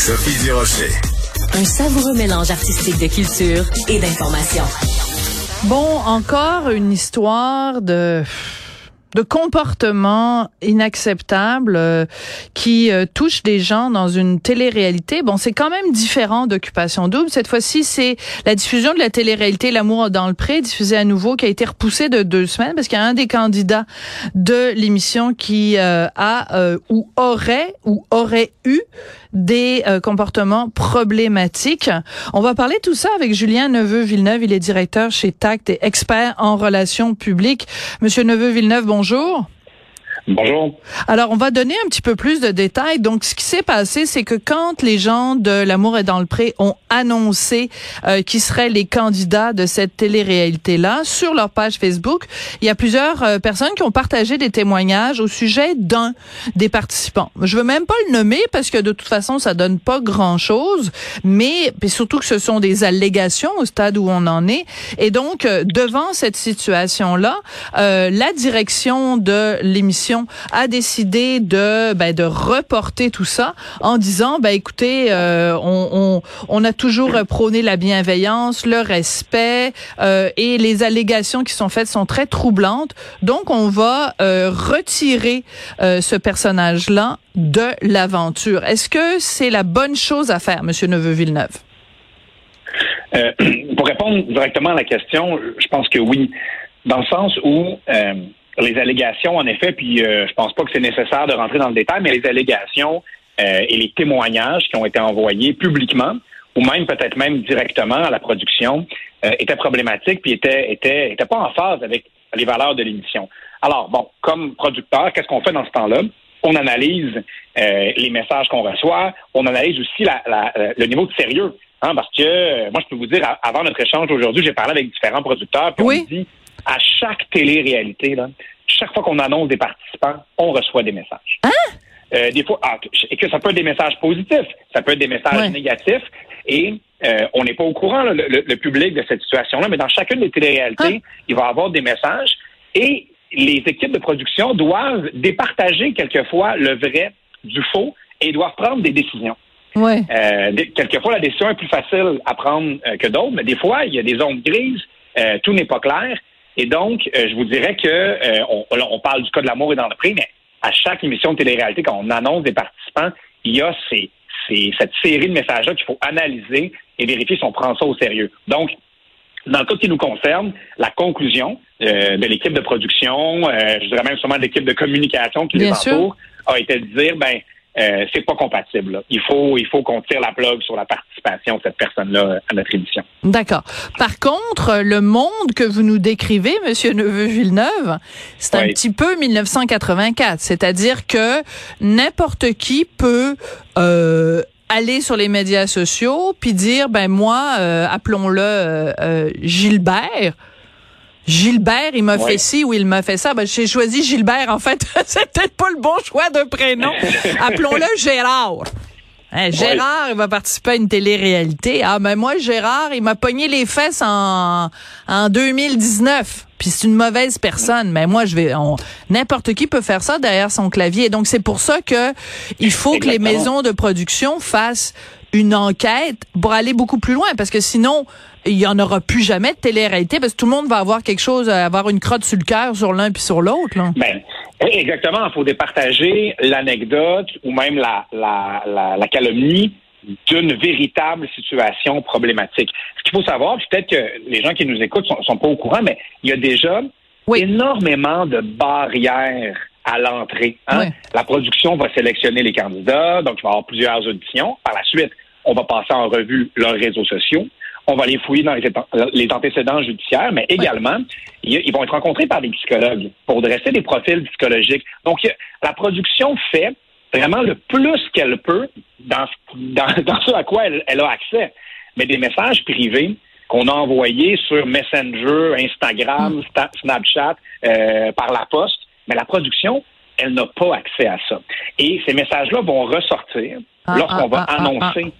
Sophie Durocher. Un savoureux mélange artistique de culture et d'information. Bon, encore une histoire de de comportements inacceptables euh, qui euh, touchent des gens dans une télé-réalité. Bon, c'est quand même différent d'Occupation Double. Cette fois-ci, c'est la diffusion de la télé-réalité L'amour dans le pré, diffusée à nouveau, qui a été repoussée de deux semaines parce qu'il y a un des candidats de l'émission qui euh, a ou aurait ou aurait eu des comportements problématiques. On va parler tout ça avec Julien Neveu-Villeneuve. Il est directeur chez TACT et expert en relations publiques. Monsieur Neveu-Villeneuve, bonjour bonjour. Alors, on va donner un petit peu plus de détails. Donc, ce qui s'est passé, c'est que quand les gens de L'amour est dans le pré ont annoncé euh, qui seraient les candidats de cette télé-réalité-là sur leur page Facebook, il y a plusieurs euh, personnes qui ont partagé des témoignages au sujet d'un des participants. Je veux même pas le nommer parce que de toute façon, ça donne pas grand-chose, mais surtout que ce sont des allégations au stade où on en est. Et donc, euh, devant cette situation-là, euh, la direction de l'émission a décidé de ben, de reporter tout ça en disant, ben écoutez, euh, on, on, a toujours prôné la bienveillance, le respect euh, et les allégations qui sont faites sont très troublantes. Donc, on va euh, retirer ce personnage-là de l'aventure. Est-ce que c'est la bonne chose à faire, Monsieur Neveu-Villeneuve? Euh, pour répondre directement à la question, je pense que oui, dans le sens où les allégations, en effet, puis euh, je pense pas que c'est nécessaire de rentrer dans le détail, mais les allégations et les témoignages qui ont été envoyés publiquement ou même peut-être même directement à la production, euh, était problématique puis était, était, était pas en phase avec les valeurs de l'émission. Alors, bon, comme producteur, qu'est-ce qu'on fait dans ce temps-là? On analyse euh, les messages qu'on reçoit, on analyse aussi la, la, le niveau de sérieux. Hein, parce que euh, moi, je peux vous dire, avant notre échange aujourd'hui, j'ai parlé avec différents producteurs, puis oui. on dit à chaque télé-réalité, là, chaque fois qu'on annonce des participants, on reçoit des messages. Hein? Euh, des fois, ah, et que ça peut être des messages positifs, ça peut être des messages Ouais. négatifs, et euh, on n'est pas au courant, là, le, le public, de cette situation-là, mais dans chacune des téléréalités, il va y avoir des messages, et les équipes de production doivent départager quelquefois le vrai du faux et doivent prendre des décisions. Ouais. Euh, quelquefois, la décision est plus facile à prendre que d'autres, mais des fois, il y a des zones grises, tout n'est pas clair. Et donc, euh, je vous dirais que euh, on, on parle du cas de l'amour et dans le prix, mais à chaque émission de télé-réalité, quand on annonce des participants, il y a ces, ces- cette série de messages-là qu'il faut analyser et vérifier si on prend ça au sérieux. Donc, dans le cas qui nous concerne, la conclusion euh, de l'équipe de production, je dirais même sûrement de l'équipe de communication qui Bien les sûr. entoure, a été de dire, ben, euh, c'est pas compatible. là. Il faut, il faut qu'on tire la plug sur la participation de cette personne-là à notre émission. D'accord. Par contre, le monde que vous nous décrivez, Monsieur Neveu-Villeneuve, c'est un petit peu 1984. C'est-à-dire que n'importe qui peut euh, aller sur les médias sociaux puis dire, ben moi, euh, appelons-le euh, euh, Gilbert. Gilbert, il m'a fait ci ou il m'a fait ça. Ben, j'ai choisi Gilbert, en fait. c'est peut-être pas le bon choix de prénom. Appelons-le Gérard. Hein, Gérard, il va participer à une télé-réalité. Ah, ben moi, Gérard, il m'a pogné les fesses en, en 2019. Puis c'est une mauvaise personne. Mais moi, je vais, on- n'importe qui peut faire ça derrière son clavier. Et donc, c'est pour ça que il faut que les maisons de production fassent une enquête pour aller beaucoup plus loin. Parce que sinon, il y en aura plus jamais de télé-réalité parce que tout le monde va avoir quelque chose, à avoir une crotte sur le cœur sur l'un puis sur l'autre. Ben, exactement. Il faut départager l'anecdote ou même la, la, la, la calomnie d'une véritable situation problématique. Ce qu'il faut savoir, peut-être que les gens qui nous écoutent sont, sont pas au courant, mais il y a déjà Oui. énormément de barrières à l'entrée. hein? Oui. La production va sélectionner les candidats, donc il va y avoir plusieurs auditions. Par la suite, on va passer en revue leurs réseaux sociaux. On va les fouiller dans les, antécédents judiciaires, mais également, ils, ils vont être rencontrés par des psychologues pour dresser des profils psychologiques. Donc, la production fait vraiment le plus qu'elle peut dans, ce- dans, dans ce à quoi elle, elle a accès. Mais des messages privés qu'on a envoyés sur Messenger, Instagram, Sta- Snapchat, euh, par la poste, mais la production, elle n'a pas accès à ça. Et ces messages-là vont ressortir Ah, lorsqu'on ah, va ah, ah, annoncer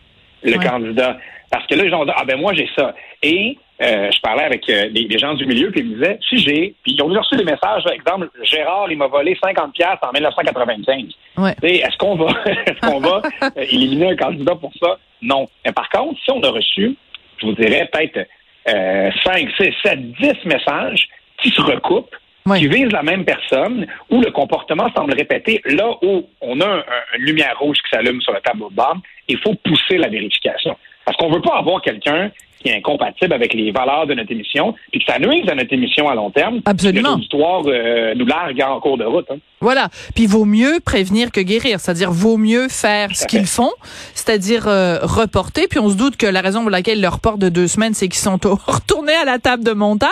le Ouais. candidat. Parce que là, les gens dire, ah ben moi j'ai ça. Et euh, je parlais avec euh, des, gens du milieu, puis ils me disaient, si j'ai, puis ils ont reçu des messages, par exemple, Gérard, il m'a volé 50 pièces en 1995. Ouais. Est-ce qu'on va, est-ce qu'on va éliminer un candidat pour ça? Non. Mais par contre, si on a reçu, je vous dirais peut-être 5, 6, 7, 10 messages qui se recoupent, qui visent la même personne, où le comportement semble répéter, là où on a une lumière rouge qui s'allume sur le tableau de bord, il faut pousser la vérification. Parce qu'on veut pas avoir quelqu'un qui est incompatible avec les valeurs de notre émission, puis que ça nuise à notre émission à long terme. Absolument. l'auditoire euh, nous largue en cours de route. Hein. Voilà. Puis vaut mieux prévenir que guérir, c'est-à-dire vaut mieux faire ce qu'ils font, c'est-à-dire euh, reporter. Puis on se doute que la raison pour laquelle ils le reportent de deux semaines, c'est qu'ils sont retournés à la table de montage,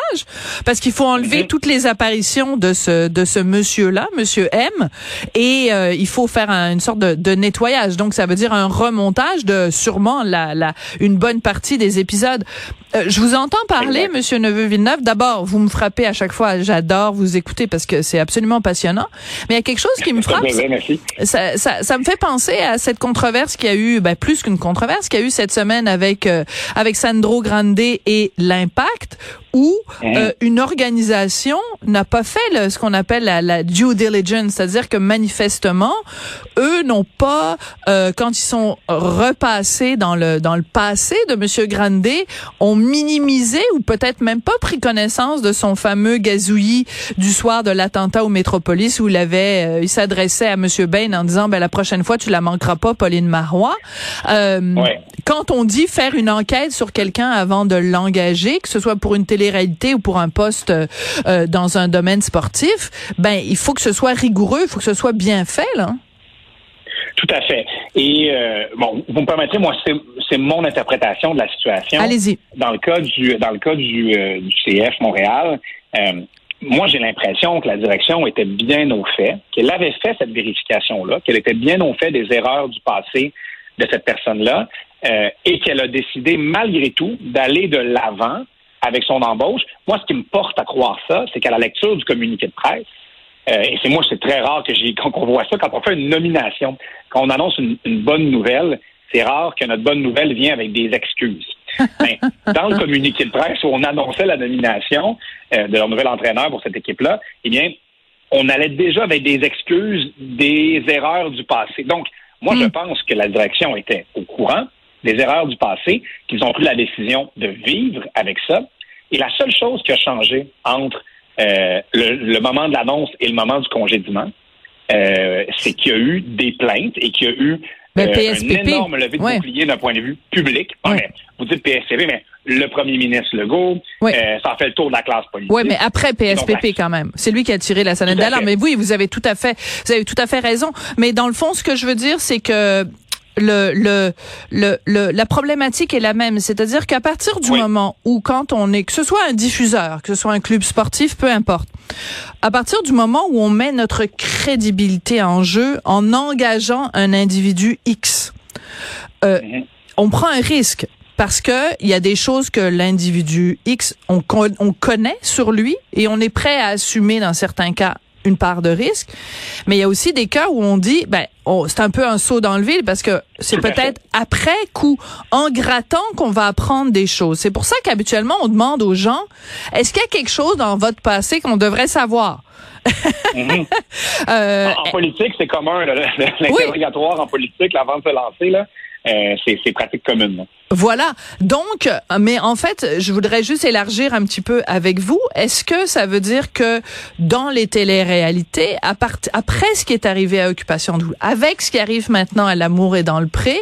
parce qu'il faut enlever mhm. toutes les apparitions de ce de ce monsieur-là, Monsieur M, et euh, il faut faire une sorte de, de, nettoyage. Donc ça veut dire un remontage de sûrement la, la une bonne partie des épisodes euh, je vous entends parler, Monsieur Neveu-Villeneuve. D'abord, vous me frappez à chaque fois. J'adore vous écouter parce que c'est absolument passionnant. Mais il y a quelque chose qui me frappe. Ça, ça, ça, me fait penser à cette controverse qui a eu, ben, plus qu'une controverse, qui a eu cette semaine avec euh, avec Sandro Grande et l'Impact, où euh, une organisation n'a pas fait le, ce qu'on appelle la, la, due diligence, c'est-à-dire que manifestement, eux n'ont pas, euh, quand ils sont repassés dans le dans le passé de Monsieur Grandet, ont minimisé ou peut-être même pas pris connaissance de son fameux gazouillis du soir de l'attentat au Métropolis où il avait, euh, il s'adressait à Monsieur Bain en disant, ben la prochaine fois tu la manqueras pas, Pauline Marois. Euh, Quand on dit faire une enquête sur quelqu'un avant de l'engager, que ce soit pour une télé-réalité ou pour un poste euh, dans un domaine sportif, ben il faut que ce soit rigoureux, il faut que ce soit bien fait là. Tout à fait. Et euh, bon, vous me permettrez, moi, c'est mon interprétation de la situation. Allez-y. Dans le cas du dans le cas du, euh, du CF Montréal, euh, moi, j'ai l'impression que la direction était bien au fait, qu'elle avait fait cette vérification-là, qu'elle était bien au fait des erreurs du passé de cette personne-là, et qu'elle a décidé malgré tout d'aller de l'avant avec son embauche. Moi, ce qui me porte à croire ça, c'est qu'à la lecture du communiqué de presse, euh, et c'est moi, c'est très rare que j'ai qu'on voit ça quand on fait une nomination, quand on annonce une, bonne nouvelle. C'est rare que notre bonne nouvelle vienne avec des excuses. Mais dans le communiqué de presse où on annonçait la nomination euh, de leur nouvel entraîneur pour cette équipe-là, eh bien, on allait déjà avec des excuses des erreurs du passé. Donc, moi, je hmm. pense que la direction était au courant des erreurs du passé, qu'ils ont pris la décision de vivre avec ça. Et la seule chose qui a changé entre euh, le, moment de l'annonce et le moment du congédiement, euh, c'est qu'il y a eu des plaintes et qu'il y a eu ben, euh, un énorme levé de bouclier d'un point de vue public. vous dites PSPP, mais le premier ministre Legault, ça a fait le tour de la classe politique. Oui, mais après PSPP quand même. C'est lui qui a tiré la sonnette d'alarme. Mais oui, vous avez tout à fait, vous avez tout à fait raison. Mais dans le fond, ce que je veux dire, c'est que le, le, le, la problématique est la même. C'est-à-dire qu'à partir du moment où, quand on est, que ce soit un diffuseur, que ce soit un club sportif, peu importe, à partir du moment où on met notre crédibilité en jeu en engageant un individu X, euh, mhm. on prend un risque parce que il y a des choses que l'individu X on, on connaît sur lui et on est prêt à assumer dans certains cas une part de risque. Mais il y a aussi des cas où on dit, ben, c'est un peu un saut dans le vide parce que c'est peut-être après coup, en grattant, qu'on va apprendre des choses. C'est pour ça qu'habituellement, on demande aux gens, est-ce qu'il y a quelque chose dans votre passé qu'on devrait savoir? Mhm. Euh, en, politique, c'est commun, l'interrogatoire en politique, avant de se lancer, là. Euh, c'est pratique commune. Voilà. Donc, mais en fait, je voudrais juste élargir un petit peu avec vous. Est-ce que ça veut dire que dans les téléréalités, à après ce qui est arrivé à Occupation Double, avec ce qui arrive maintenant à L'amour et dans le pré,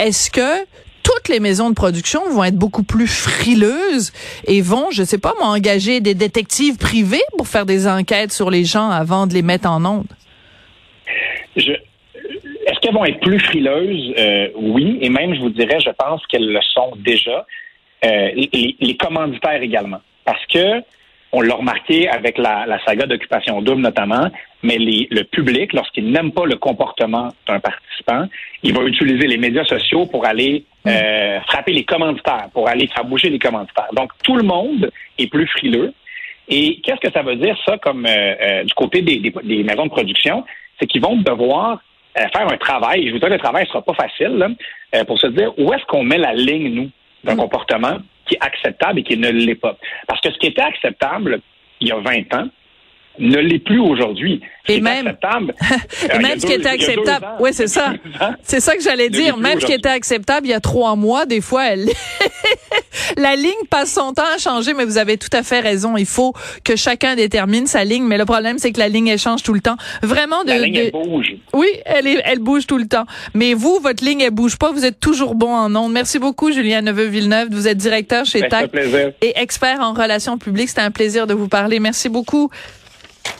est-ce que toutes les maisons de production vont être beaucoup plus frileuses et vont, je sais pas, m'engager des détectives privés pour faire des enquêtes sur les gens avant de les mettre en onde? Qu'elles vont être plus frileuses? Euh, oui, et même, je vous dirais, je pense qu'elles le sont déjà. Euh, les, commanditaires également. Parce que, on l'a remarqué avec la, saga d'occupation double notamment, mais le public, lorsqu'il n'aime pas le comportement d'un participant, il va utiliser les médias sociaux pour aller euh, frapper les commanditaires, pour aller faire bouger les commanditaires. Donc, tout le monde est plus frileux. Et qu'est-ce que ça veut dire, ça, comme du côté des, des maisons de production? C'est qu'ils vont devoir faire un travail. Je vous dis que le travail ne sera pas facile euh, pour se dire où est-ce qu'on met la ligne, nous, d'un mm. comportement qui est acceptable et qui ne l'est pas. Parce que ce qui était acceptable il y a 20 ans, ne l'est plus aujourd'hui. Et même, et même ce qui était acceptable, oui, c'est ça. C'est ça que j'allais dire. Même ce qui était acceptable il y a trois mois, des fois, elle... la ligne passe son temps à changer, mais vous avez tout à fait raison. Il faut que chacun détermine sa ligne, mais le problème, c'est que la ligne, elle change tout le temps. Vraiment, de, la ligne, elle bouge. Oui, elle, est, elle bouge tout le temps. Mais vous, votre ligne, elle bouge pas. Vous êtes toujours bon en ondes. Merci beaucoup, Julien Neveu-Villeneuve. Vous êtes directeur chez TAC et expert en relations publiques. C'était un plaisir de vous parler. Merci beaucoup.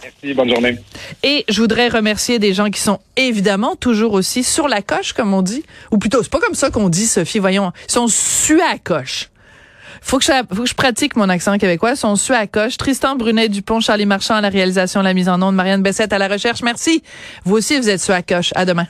Merci, bonne journée. Et je voudrais remercier des gens qui sont évidemment toujours aussi sur la coche, comme on dit. Ou plutôt, c'est pas comme ça qu'on dit, Sophie, voyons. Ils sont su à coche. Faut que, je, faut que je pratique mon accent québécois. Ils sont su à coche. Tristan Brunet Dupont, Charlie Marchand à la réalisation, la mise en onde, Marianne Bessette à la recherche. Merci. Vous aussi, vous êtes su à coche. À demain.